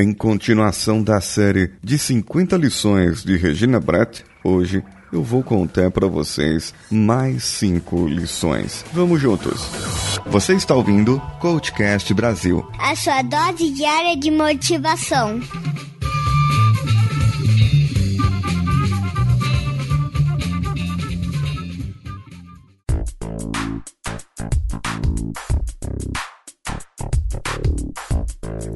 Em continuação da série de 50 lições de Regina Brett, hoje eu vou contar para vocês mais cinco lições. Vamos juntos. Você está ouvindo Coachcast Brasil. A sua dose diária de motivação.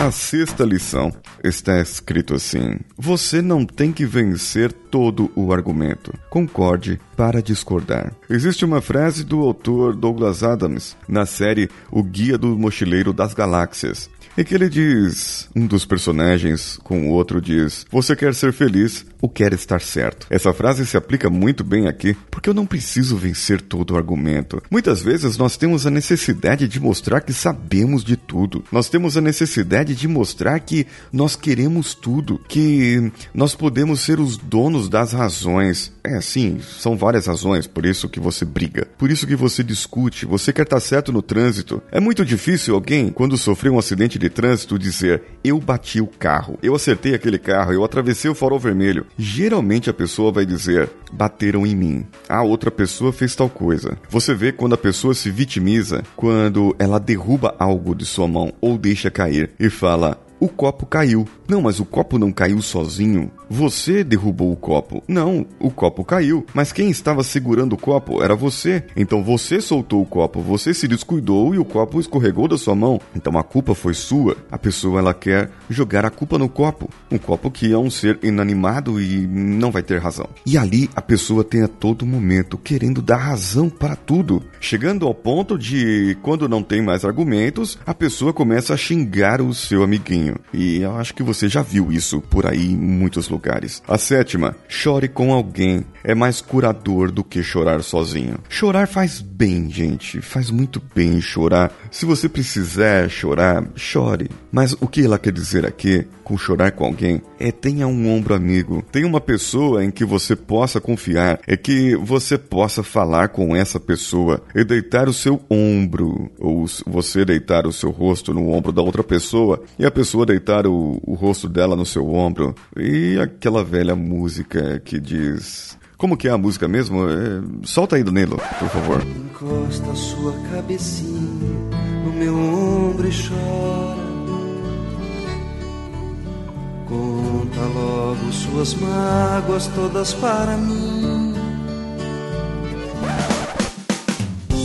A sexta lição está escrito assim: Você não tem que vencer todo o argumento. Concorde para discordar. Existe uma frase do autor Douglas Adams na série O Guia do Mochileiro das Galáxias em que ele diz, um dos personagens com o outro diz: Você quer ser feliz ou quer estar certo? Essa frase se aplica muito bem aqui, porque eu não preciso vencer todo o argumento. Muitas vezes nós temos a necessidade de mostrar que sabemos de tudo. Nós temos a necessidade de mostrar que nós queremos tudo, que nós podemos ser os donos das razões. É, sim, são várias razões, por isso que você briga, por isso que você discute, você quer estar certo no trânsito. É muito difícil alguém, quando sofreu um acidente de trânsito dizer: Eu bati o carro, eu acertei aquele carro, eu atravessei o farol vermelho. Geralmente a pessoa vai dizer: Bateram em mim. A outra pessoa fez tal coisa. Você vê quando a pessoa se vitimiza, quando ela derruba algo de sua mão ou deixa cair e fala: o copo caiu. Não, mas o copo não caiu sozinho. Você derrubou o copo. Não, o copo caiu. Mas quem estava segurando o copo era você. Então você soltou o copo, você se descuidou e o copo escorregou da sua mão. Então a culpa foi sua. A pessoa ela quer jogar a culpa no copo. Um copo que é um ser inanimado e não vai ter razão. E ali a pessoa tem a todo momento querendo dar razão para tudo. Chegando ao ponto de quando não tem mais argumentos, a pessoa começa a xingar o seu amiguinho. E eu acho que você já viu isso por aí em muitos lugares. A sétima, chore com alguém. É mais curador do que chorar sozinho. Chorar faz bem, gente. Faz muito bem chorar. Se você precisar chorar, chore. Mas o que ela quer dizer aqui com chorar com alguém é tenha um ombro amigo. Tenha uma pessoa em que você possa confiar. É que você possa falar com essa pessoa e deitar o seu ombro. Ou você deitar o seu rosto no ombro da outra pessoa e a pessoa deitar o, o rosto dela no seu ombro. E aquela velha música que diz. Como que é a música mesmo? É... Solta aí, Danilo, por favor. Encosta sua cabecinha no meu ombro e chora. Conta logo suas mágoas todas para mim.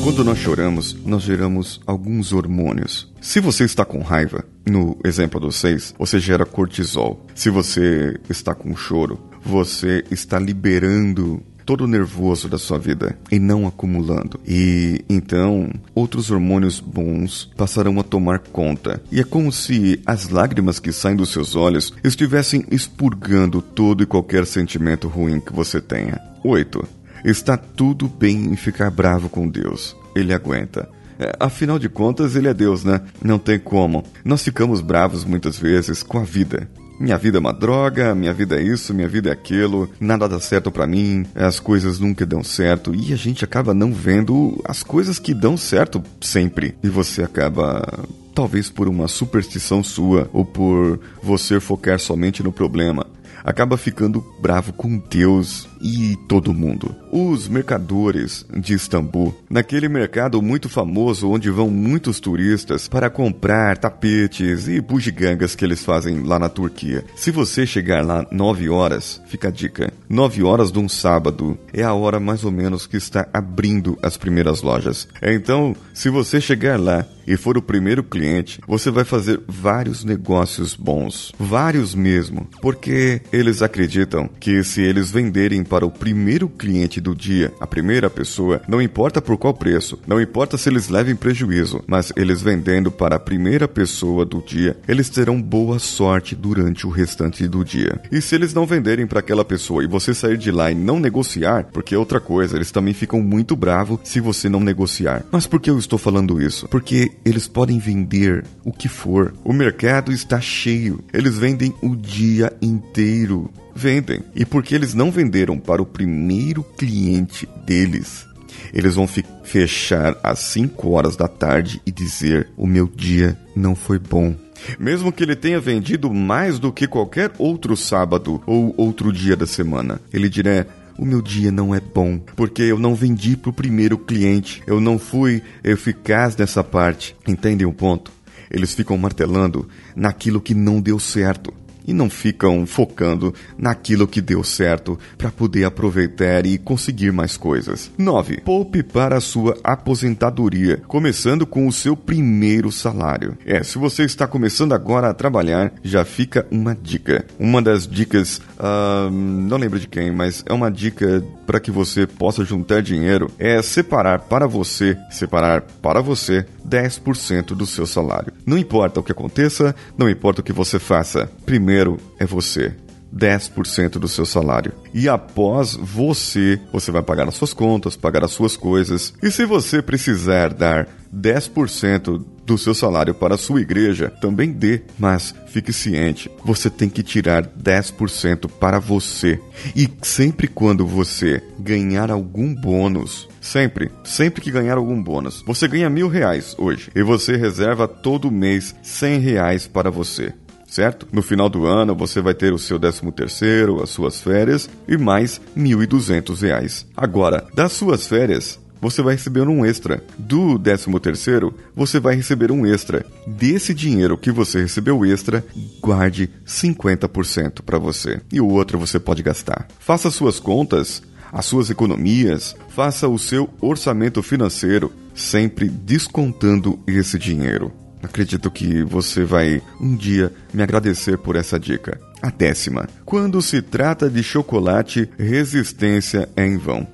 Quando nós choramos, nós geramos alguns hormônios. Se você está com raiva, no exemplo dos seis, você gera cortisol. Se você está com choro, você está liberando todo o nervoso da sua vida e não acumulando. E então outros hormônios bons passarão a tomar conta. E é como se as lágrimas que saem dos seus olhos estivessem expurgando todo e qualquer sentimento ruim que você tenha. 8. Está tudo bem em ficar bravo com Deus. Ele aguenta. É, afinal de contas, ele é Deus, né? Não tem como. Nós ficamos bravos muitas vezes com a vida. Minha vida é uma droga, minha vida é isso, minha vida é aquilo, nada dá certo para mim, as coisas nunca dão certo e a gente acaba não vendo as coisas que dão certo sempre. E você acaba talvez por uma superstição sua ou por você focar somente no problema, acaba ficando bravo com Deus e todo mundo. Os mercadores de Istambul, naquele mercado muito famoso onde vão muitos turistas para comprar tapetes e bugigangas que eles fazem lá na Turquia. Se você chegar lá 9 horas, fica a dica. 9 horas de um sábado é a hora mais ou menos que está abrindo as primeiras lojas. Então, se você chegar lá e for o primeiro cliente, você vai fazer vários negócios bons, vários mesmo, porque eles acreditam que se eles venderem para o primeiro cliente do dia, a primeira pessoa, não importa por qual preço, não importa se eles levem prejuízo, mas eles vendendo para a primeira pessoa do dia, eles terão boa sorte durante o restante do dia. E se eles não venderem para aquela pessoa e você sair de lá e não negociar, porque é outra coisa, eles também ficam muito bravos se você não negociar. Mas por que eu estou falando isso? Porque eles podem vender o que for. O mercado está cheio. Eles vendem o dia inteiro. Vendem. E porque eles não venderam para o primeiro cliente deles, eles vão fechar às 5 horas da tarde e dizer: O meu dia não foi bom. Mesmo que ele tenha vendido mais do que qualquer outro sábado ou outro dia da semana, ele dirá: o meu dia não é bom, porque eu não vendi para o primeiro cliente, eu não fui eficaz nessa parte. Entendem o ponto? Eles ficam martelando naquilo que não deu certo e não ficam focando naquilo que deu certo para poder aproveitar e conseguir mais coisas. 9. Poupe para a sua aposentadoria, começando com o seu primeiro salário. É, se você está começando agora a trabalhar, já fica uma dica. Uma das dicas, uh, não lembro de quem, mas é uma dica para que você possa juntar dinheiro é separar para você, separar para você 10% do seu salário. Não importa o que aconteça, não importa o que você faça. Primeiro é você. 10% do seu salário. E após você, você vai pagar as suas contas, pagar as suas coisas. E se você precisar dar 10% do seu salário para a sua igreja, também dê, mas fique ciente, você tem que tirar 10% para você. E sempre quando você ganhar algum bônus, sempre, sempre que ganhar algum bônus, você ganha mil reais hoje e você reserva todo mês 100 reais para você certo? No final do ano você vai ter o seu 13 terceiro, as suas férias e mais R$ 1.200. Agora, das suas férias, você vai receber um extra. Do 13 terceiro, você vai receber um extra. Desse dinheiro que você recebeu extra, guarde 50% para você. E o outro você pode gastar. Faça suas contas, as suas economias, faça o seu orçamento financeiro, sempre descontando esse dinheiro. Acredito que você vai um dia me agradecer por essa dica. A décima. Quando se trata de chocolate, resistência é em vão.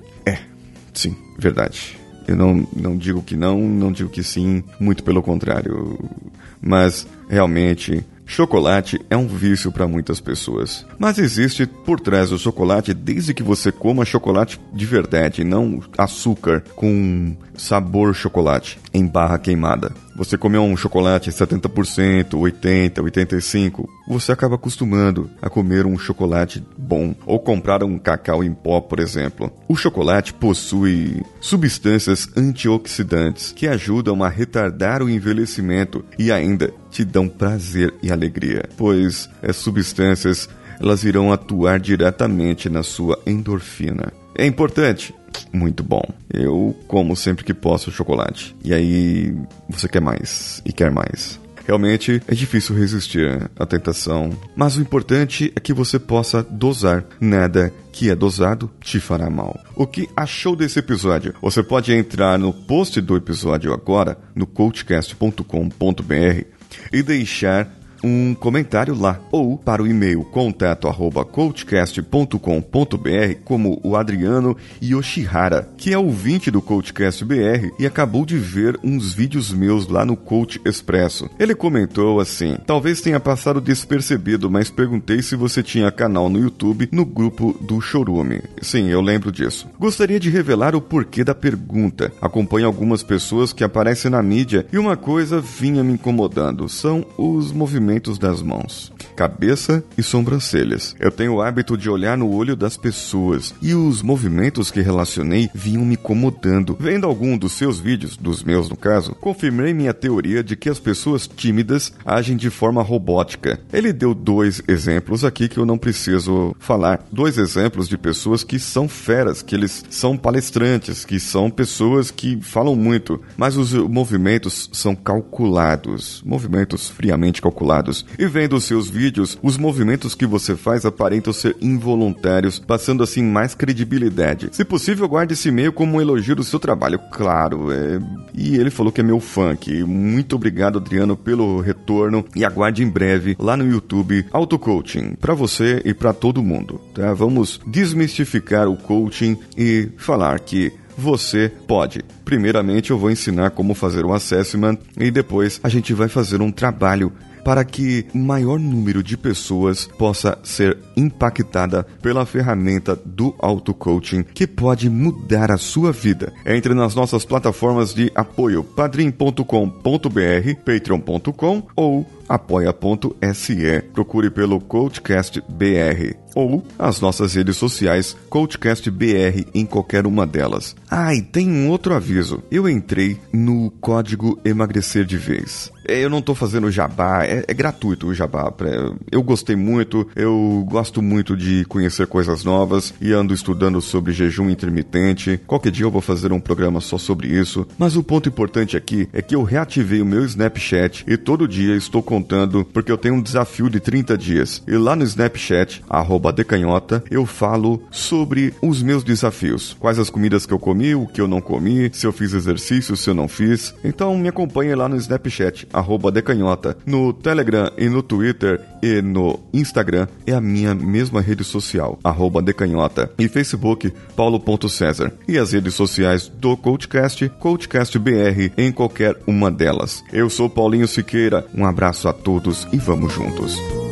Sim, verdade. Eu não, não digo que não, não digo que sim, muito pelo contrário. Mas realmente Chocolate é um vício para muitas pessoas, mas existe por trás do chocolate desde que você coma chocolate de verdade, não açúcar com sabor chocolate em barra queimada. Você comeu um chocolate 70%, 80, 85, você acaba acostumando a comer um chocolate bom ou comprar um cacau em pó, por exemplo. O chocolate possui substâncias antioxidantes que ajudam a retardar o envelhecimento e ainda te dão prazer e alegria, pois as substâncias elas irão atuar diretamente na sua endorfina. É importante? Muito bom. Eu como sempre que posso chocolate. E aí você quer mais e quer mais. Realmente é difícil resistir à tentação, mas o importante é que você possa dosar. Nada que é dosado te fará mal. O que achou desse episódio? Você pode entrar no post do episódio agora no coachcast.com.br e deixar um comentário lá ou para o e-mail contato@coachcast.com.br como o Adriano Yoshihara, que é ouvinte do Coachcast BR e acabou de ver uns vídeos meus lá no Coach Expresso. Ele comentou assim: "Talvez tenha passado despercebido, mas perguntei se você tinha canal no YouTube no grupo do Chorume. Sim, eu lembro disso. Gostaria de revelar o porquê da pergunta. Acompanho algumas pessoas que aparecem na mídia e uma coisa vinha me incomodando, são os movimentos movimentos das mãos, cabeça e sobrancelhas. Eu tenho o hábito de olhar no olho das pessoas e os movimentos que relacionei vinham me incomodando. Vendo algum dos seus vídeos, dos meus no caso, confirmei minha teoria de que as pessoas tímidas agem de forma robótica. Ele deu dois exemplos aqui que eu não preciso falar. Dois exemplos de pessoas que são feras, que eles são palestrantes, que são pessoas que falam muito, mas os movimentos são calculados, movimentos friamente calculados e vendo os seus vídeos, os movimentos que você faz aparentam ser involuntários, passando assim mais credibilidade. Se possível, guarde esse e-mail como um elogio do seu trabalho, claro. É... E ele falou que é meu funk. Muito obrigado, Adriano, pelo retorno e aguarde em breve lá no YouTube Auto Coaching para você e para todo mundo. Tá? Vamos desmistificar o coaching e falar que você pode. Primeiramente, eu vou ensinar como fazer um assessment e depois a gente vai fazer um trabalho para que maior número de pessoas possa ser impactada pela ferramenta do auto-coaching que pode mudar a sua vida. Entre nas nossas plataformas de apoio padrim.com.br, patreon.com ou apoia.se. Procure pelo Coachcast BR ou as nossas redes sociais Coachcast BR em qualquer uma delas. Ah, e tem um outro aviso. Eu entrei no código emagrecer de vez. É, eu não tô fazendo jabá, é, é gratuito o jabá. Eu gostei muito, eu gosto muito de conhecer coisas novas e ando estudando sobre jejum intermitente. Qualquer dia eu vou fazer um programa só sobre isso. Mas o ponto importante aqui é que eu reativei o meu Snapchat e todo dia estou contando porque eu tenho um desafio de 30 dias. E lá no Snapchat, decanhota, eu falo sobre os meus desafios. Quais as comidas que eu comi, o que eu não comi, se eu fiz exercício, se eu não fiz. Então me acompanhe lá no Snapchat, decanhota. No Telegram e no Twitter e no Instagram é a minha mesma rede social, arroba decanhota. E Facebook, paulo.cesar. E as redes sociais do Coachcast, CoachcastBR em qualquer uma delas. Eu sou Paulinho Siqueira, um abraço a todos e vamos juntos.